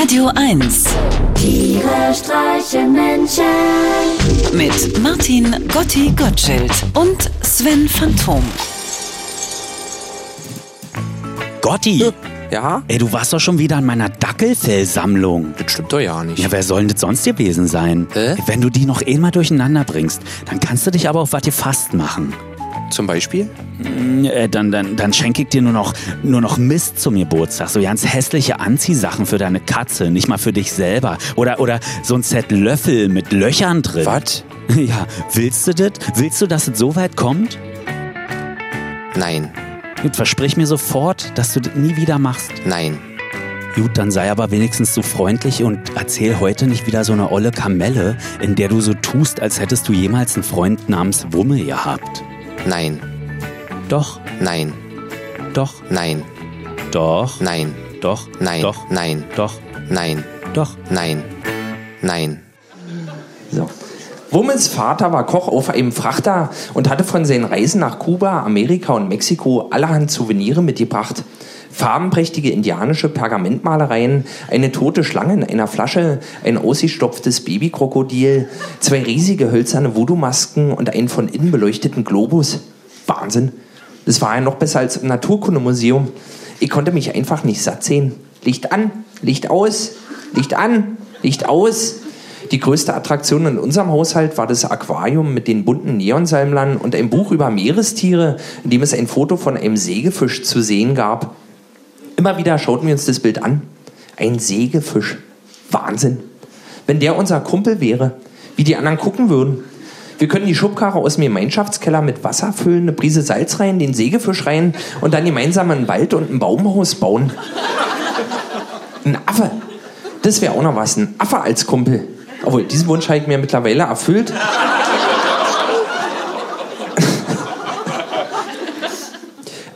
Radio 1 Tiere streichen Menschen. mit Martin Gotti Gottschild und Sven Phantom. Gotti, Ja? ey, du warst doch schon wieder an meiner Dackelfellsammlung. Das stimmt doch ja nicht. Ja, wer soll denn das sonst gewesen sein? Hä? Wenn du die noch eh mal durcheinander bringst, dann kannst du dich aber auf was gefasst machen. Zum Beispiel? Äh, dann, dann, dann schenke ich dir nur noch, nur noch Mist zum Geburtstag. So ganz hässliche Anziehsachen für deine Katze, nicht mal für dich selber. Oder, oder so ein Set Löffel mit Löchern drin. Was? Ja, willst du das? Willst du, dass es so weit kommt? Nein. Gut, versprich mir sofort, dass du das nie wieder machst. Nein. Gut, dann sei aber wenigstens so freundlich und erzähl heute nicht wieder so eine olle Kamelle, in der du so tust, als hättest du jemals einen Freund namens Wumme gehabt. Nein. Doch, Nein. doch, Nein. doch, Nein. doch, Nein. doch, Nein. doch, Nein. doch. Nein. Nein. So. Wummels Vater war Koch auf einem Frachter und hatte von seinen Reisen nach Kuba, Amerika und Mexiko allerhand Souvenire mitgebracht. Farbenprächtige indianische Pergamentmalereien, eine tote Schlange in einer Flasche, ein ausgestopftes Babykrokodil, zwei riesige hölzerne Voodoo-Masken und einen von innen beleuchteten Globus. Wahnsinn. Das war ja noch besser als im Naturkundemuseum. Ich konnte mich einfach nicht satt sehen. Licht an, Licht aus, Licht an, Licht aus. Die größte Attraktion in unserem Haushalt war das Aquarium mit den bunten Neonsalmlern und ein Buch über Meerestiere, in dem es ein Foto von einem Sägefisch zu sehen gab. Immer wieder schauten wir uns das Bild an. Ein Sägefisch. Wahnsinn. Wenn der unser Kumpel wäre, wie die anderen gucken würden. Wir können die Schubkarre aus dem Gemeinschaftskeller mit Wasser füllen, eine Prise Salz rein, den Sägefisch rein und dann gemeinsam einen Wald und ein Baumhaus bauen. Ein Affe. Das wäre auch noch was. Ein Affe als Kumpel. Obwohl, diesen Wunsch habe ich mir mittlerweile erfüllt.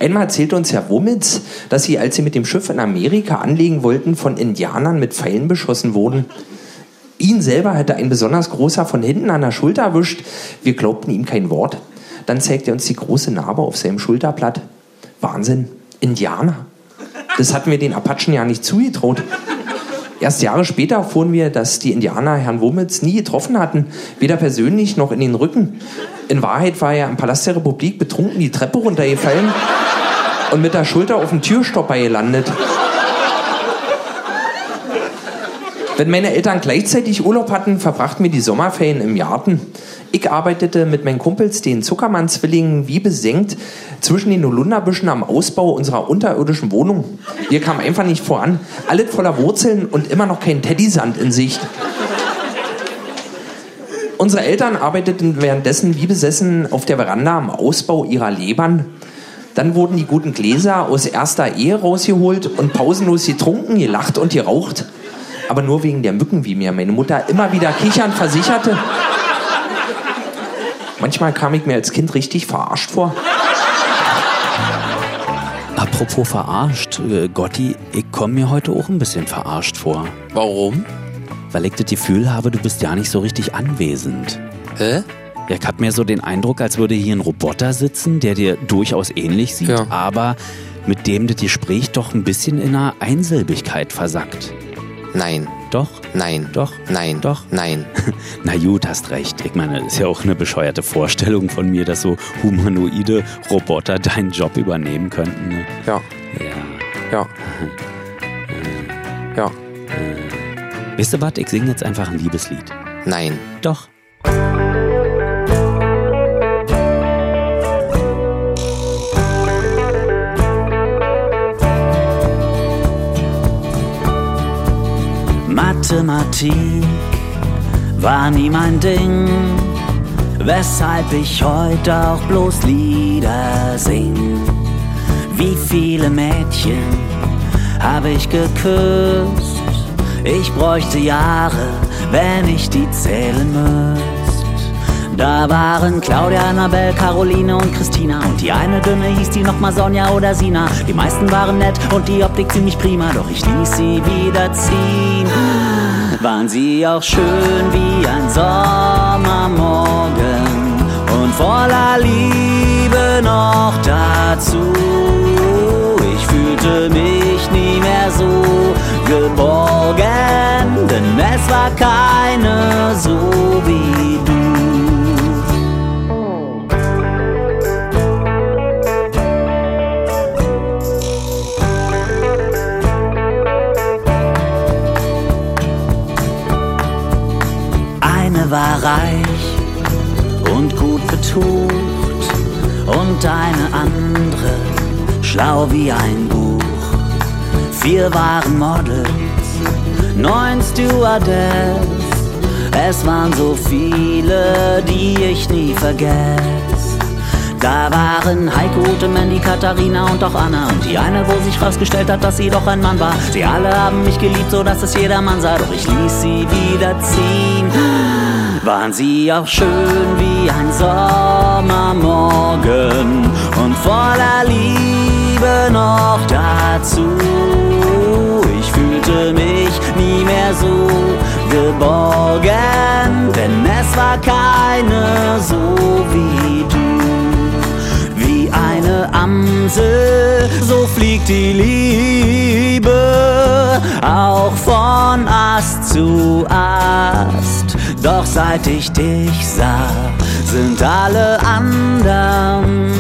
Einmal erzählte uns Herr Wommitz, dass sie, als sie mit dem Schiff in Amerika anlegen wollten, von Indianern mit Pfeilen beschossen wurden. Ihn selber hätte ein besonders großer von hinten an der Schulter erwischt. Wir glaubten ihm kein Wort. Dann zeigte er uns die große Narbe auf seinem Schulterblatt. Wahnsinn, Indianer. Das hatten wir den Apachen ja nicht zugetraut. Erst Jahre später erfuhren wir, dass die Indianer Herrn Wommitz nie getroffen hatten, weder persönlich noch in den Rücken. In Wahrheit war er im Palast der Republik betrunken die Treppe runtergefallen und mit der Schulter auf den Türstopper gelandet. Wenn meine Eltern gleichzeitig Urlaub hatten, verbrachten wir die Sommerferien im Garten. Ich arbeitete mit meinen Kumpels, den Zuckermann-Zwillingen, wie besenkt zwischen den Holunderbüschen am Ausbau unserer unterirdischen Wohnung. Wir kamen einfach nicht voran. Alles voller Wurzeln und immer noch kein Teddysand in Sicht. Unsere Eltern arbeiteten währenddessen wie besessen auf der Veranda am Ausbau ihrer Lebern. Dann wurden die guten Gläser aus erster Ehe rausgeholt und pausenlos getrunken, gelacht und geraucht. Aber nur wegen der Mücken, wie mir meine Mutter immer wieder kichernd versicherte. Manchmal kam ich mir als Kind richtig verarscht vor. Apropos verarscht, äh, Gotti, ich komme mir heute auch ein bisschen verarscht vor. Warum? Weil ich das Gefühl habe, du bist ja nicht so richtig anwesend. Hä? Ja, ich hab mir so den Eindruck, als würde hier ein Roboter sitzen, der dir durchaus ähnlich sieht, Ja. aber mit dem das Gespräch doch ein bisschen in einer Einsilbigkeit versackt. Nein. Doch? Nein. Doch? Nein. Doch? Nein. Na gut, hast recht. Ich meine, das ist ja auch eine bescheuerte Vorstellung von mir, dass so humanoide Roboter deinen Job übernehmen könnten. Ne? Ja. Ja. Ja. Ja. Weißt du was, ich singe jetzt einfach ein Liebeslied. Nein. Doch. Mathematik war nie mein Ding, weshalb ich heute auch bloß Lieder sing. Wie viele Mädchen habe ich geküsst? Ich bräuchte Jahre, wenn ich die zählen müsst. Da waren Claudia, Annabelle, Caroline und Christina. Und die eine Dünne hieß die nochmal Sonja oder Sina. Die meisten waren nett und die Optik ziemlich prima. Doch ich ließ sie wieder ziehen. Waren sie auch schön wie ein Sommermorgen. Und voller Liebe noch dazu. Ich fühlte mich nie mehr so geborgen es war keine so wie war reich und gut betucht und eine andere schlau wie ein Buch. Vier waren Models, neun Stewardess. Es waren so viele, die ich nie vergess. Da waren Heiko, Ute, Mandy, Katharina und auch Anna und die eine, wo sich rausgestellt hat, dass sie doch ein Mann war. Sie alle haben mich geliebt, so dass es jedermann sah, doch ich ließ sie wieder ziehen. Waren sie auch schön wie ein Sommermorgen und voller Liebe noch dazu. Ich fühlte mich nie mehr so geborgen, denn es war keine so wie du wie eine Amsel, so fliegt die Liebe auch von Ast zu Ast. Doch seit ich dich sah, sind alle anderen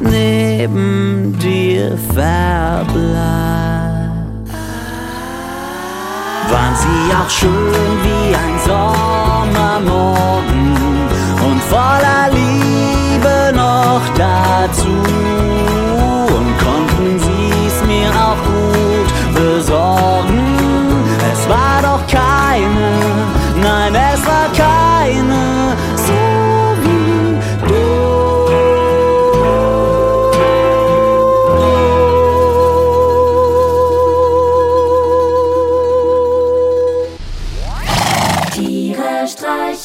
neben dir verblasst. Waren sie auch schön wie